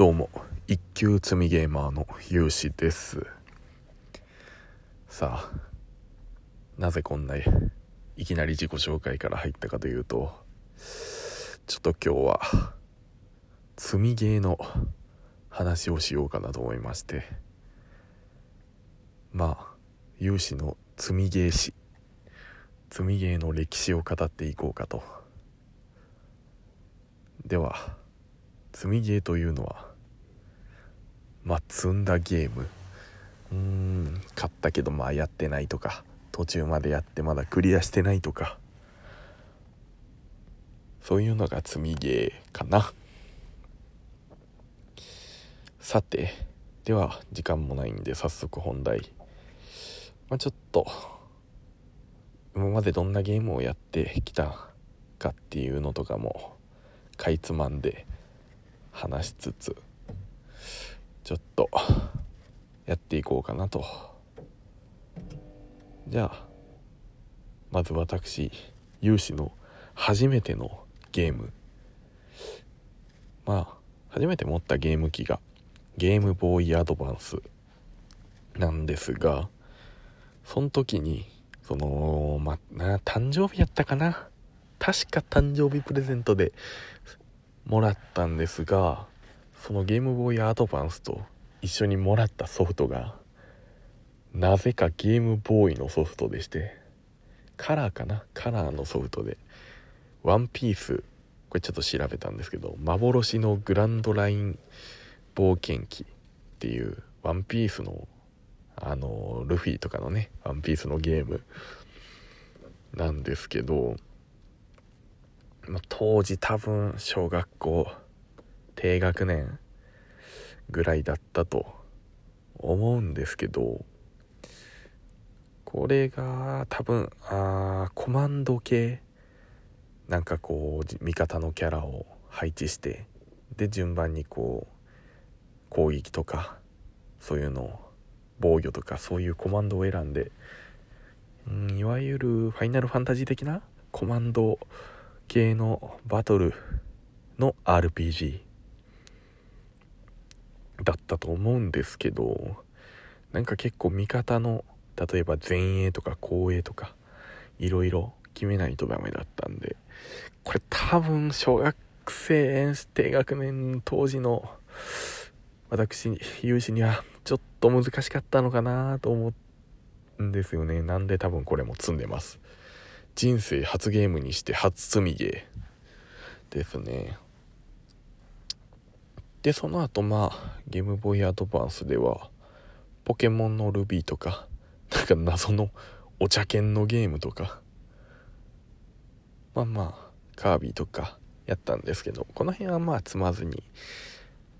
どうも一級積みゲーマーの有志です。さあなぜこんないきなり自己紹介から入ったかというとちょっと今日は積みゲーの話をしようかなと思いまして。まあ有志の積みゲー史。積みゲーの歴史を語っていこうかと。では積みゲーというのはまあ積んだゲーム。うーん買ったけどまあやってないとか。途中までやってまだクリアしてないとか。そういうのが積みゲーかな。さてでは時間もないんで早速本題。まあ、ちょっと今までどんなゲームをやってきたかっていうのとかもかいつまんで話しつつ。ちょっとやっていこうかなと。じゃあまず私有志の初めてのゲーム。まあ初めて持ったゲーム機がゲームボーイアドバンスなんですがその時にそのまな誕生日やったかな？確か誕生日プレゼントでもらったんですがそのゲームボーイアドバンスと一緒にもらったソフトがなぜかゲームボーイのソフトでしてカラーかな？カラーのソフトで。ワンピース。これちょっと調べたんですけど幻のグランドライン冒険記っていうワンピースのあのルフィとかのねワンピースのゲームなんですけど、まあ、当時多分小学校低学年ぐらいだったと思うんですけどこれが多分あコマンド系。なんかこう味方のキャラを配置してで順番にこう攻撃とかそういうのを防御とかそういうコマンドを選んでんいわゆるファイナルファンタジー的なコマンド系のバトルの RPG だったと思うんですけどなんか結構味方の例えば前衛とか後衛とかいろいろ決めないとダメだったんでこれ多分小学生低学年当時の私有志にはちょっと難しかったのかなと思うんですよね。なんで多分これも積んでます。人生初ゲームにして初積みゲーですね。でその後まあゲームボーイアドバンスではポケモンのルビーとかなんか謎のお茶犬のゲームとかまあまあカービィとかやったんですけどこの辺はまあ積まずに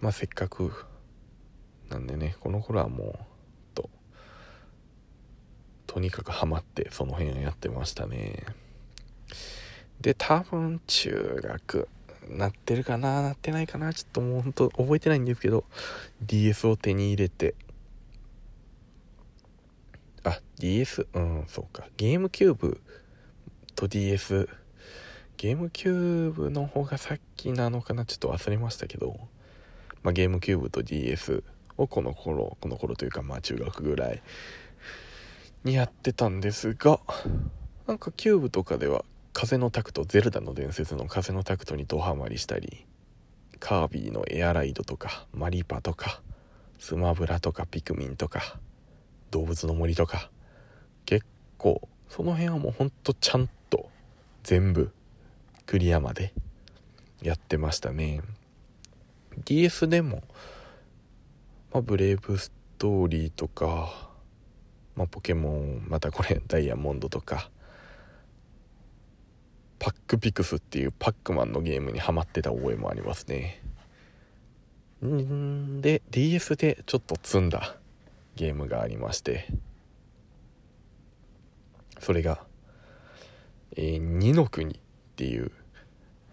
まあせっかくなんでねこの頃はもうととにかくハマってその辺をやってましたね。で多分中学なってるかななってないかなちょっともうほんと覚えてないんですけど DS を手に入れて。あ DS うんそうか。ゲームキューブと DS ゲームキューブの方がさっきなのかなちょっと忘れましたけど、まあ、ゲームキューブと DS をこの頃この頃というかまあ中学ぐらいにやってたんですがなんかキューブとかでは風のタクトゼルダの伝説の風のタクトにドハマりしたりカービィのエアライドとかマリパとかスマブラとかピクミンとか動物の森とか結構その辺はもうほんとちゃんと全部クリアまでやってましたね。DS でもまあ、ブレイブストーリーとか、まあ、ポケモンまたこれダイヤモンドとかパックピクスっていうパックマンのゲームにハマってた覚えもありますね。んで DS でちょっと積んだゲームがありまして。それが、えー、二の国っていう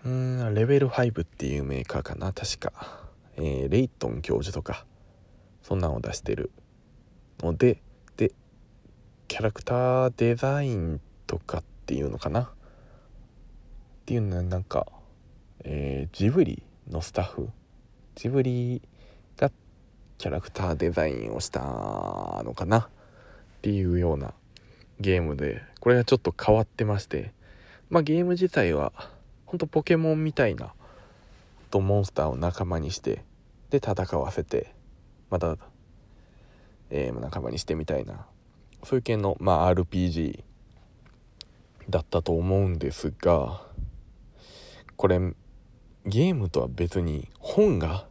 うんレベル5っていうメーカーかな確か、えー、レイトン教授とかそんなんを出してる。のででキャラクターデザインとかっていうのかな。っていうのはなんか、えー、ジブリのスタッフジブリがキャラクターデザインをしたのかな？っていうようなゲームでこれがちょっと変わってましてまあゲーム自体はほんとポケモンみたいなとモンスターを仲間にしてで戦わせてまた、えー、仲間にしてみたいなそういう系の、まあ、RPG だったと思うんですがこれゲームとは別に本が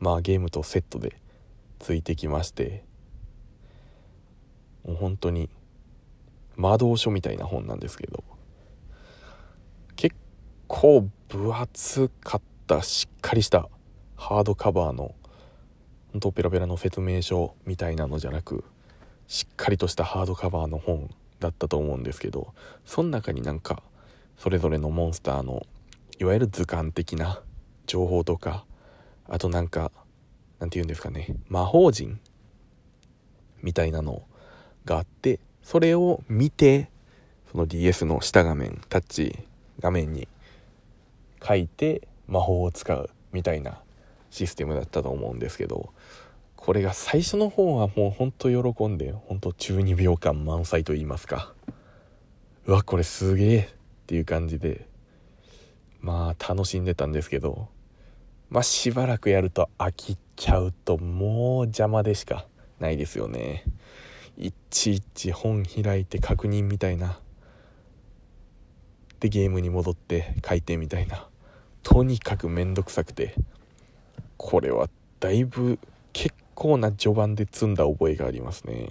まあゲームとセットでついてきましてもう本当に魔導書みたいな本なんですけど結構分厚かったしっかりしたハードカバーの本当ペラペラの説明書みたいなのじゃなくしっかりとしたハードカバーの本だったと思うんですけどその中になんかそれぞれのモンスターのいわゆる図鑑的な情報とかあとなんかなんて言うんですかね魔法陣みたいなのがあってそれを見てその DS の下画面タッチ画面に書いて魔法を使うみたいなシステムだったと思うんですけどこれが最初の方はもうほんと喜んでほんと中二病感満載と言いますかうわこれすげえっていう感じでまあ楽しんでたんですけどまあしばらくやると飽きちゃうともう邪魔でしかないですよね。いちいち本開いて確認みたいな。でゲームに戻って書いてみたいな。とにかくめんどくさくて。これはだいぶ結構な序盤で積んだ覚えがありますね。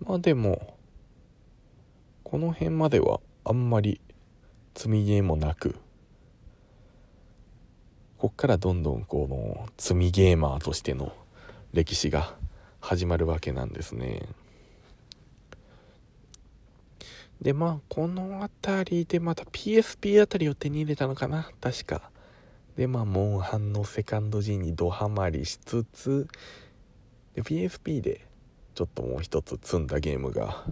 まあでもこの辺まではあんまり積みゲーもなくこっからどんどんこの積みゲーマーとしての歴史が始まるわけなんですね。でまあこの辺りでまた PSP あたりを手に入れたのかな確か。でまあモンハンのセカンド G にドハマりしつつで PSP でちょっともう一つ積んだゲームが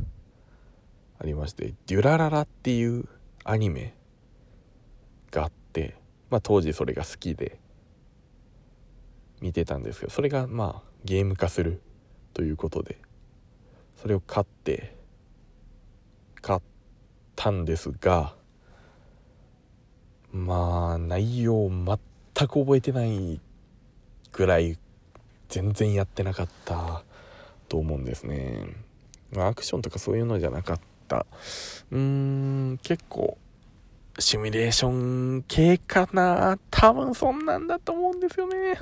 ありまして「デュラララ」っていうアニメがあってまあ当時それが好きで見てたんですけどそれがまあゲーム化するということでそれを買って買ったんですがまあ内容全く覚えてないぐらい全然やってなかったと思うんですね。アクションとかそういうのじゃなかったうーん結構シミュレーション系かな。多分そんなんだと思うんですよね。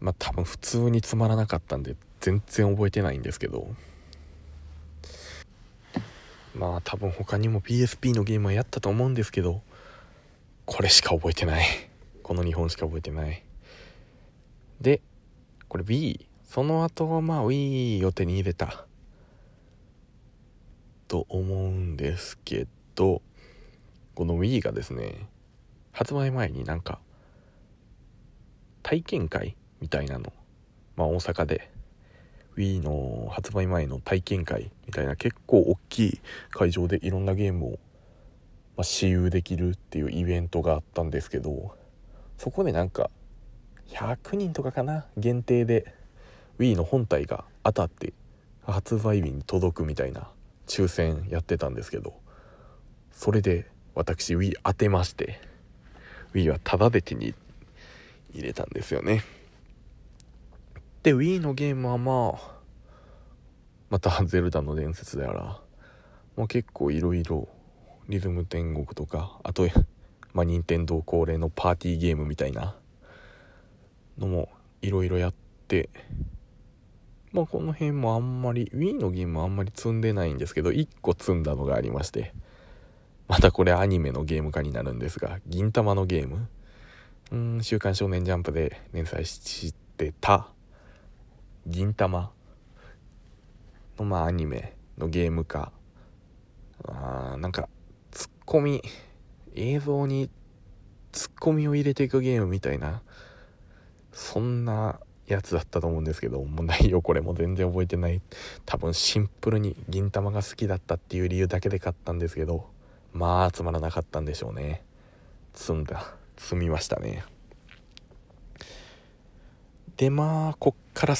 まあ多分普通につまらなかったんで全然覚えてないんですけど。まあ多分他にも PSP のゲームはやったと思うんですけどこれしか覚えてない。この2本しか覚えてない。でこれ Wii その後はまあ Wii を手に入れた。と思うんですけどこの Wii がですね発売前になんか体験会みたいなのまあ大阪で Wii の発売前の体験会みたいな結構大きい会場でいろんなゲームを、まあ、私有できるっていうイベントがあったんですけどそこでなんか100人とかかな限定で Wii の本体が当たって発売日に届くみたいな抽選やってたんですけどそれで私 Wii 当てまして Wii はタダで手に入れたんですよね。で Wii のゲームはまあまたゼルダの伝説であら、まあ、結構いろいろリズム天国とかあとまあ任天堂恒例のパーティーゲームみたいなのもいろいろやってまあこの辺もあんまり Wii のゲームはあんまり積んでないんですけど1個積んだのがありましてまたこれアニメのゲーム化になるんですが銀玉のゲーム。うん「週刊少年ジャンプ」で連載してた銀玉のまあアニメのゲーム化。あーなんかツッコミ映像にツッコミを入れていくゲームみたいなそんなやつだったと思うんですけどもう内容これも全然覚えてない。多分シンプルに銀玉が好きだったっていう理由だけで買ったんですけどまあつまらなかったんでしょうね。積んだ。積みましたね。でまあこっから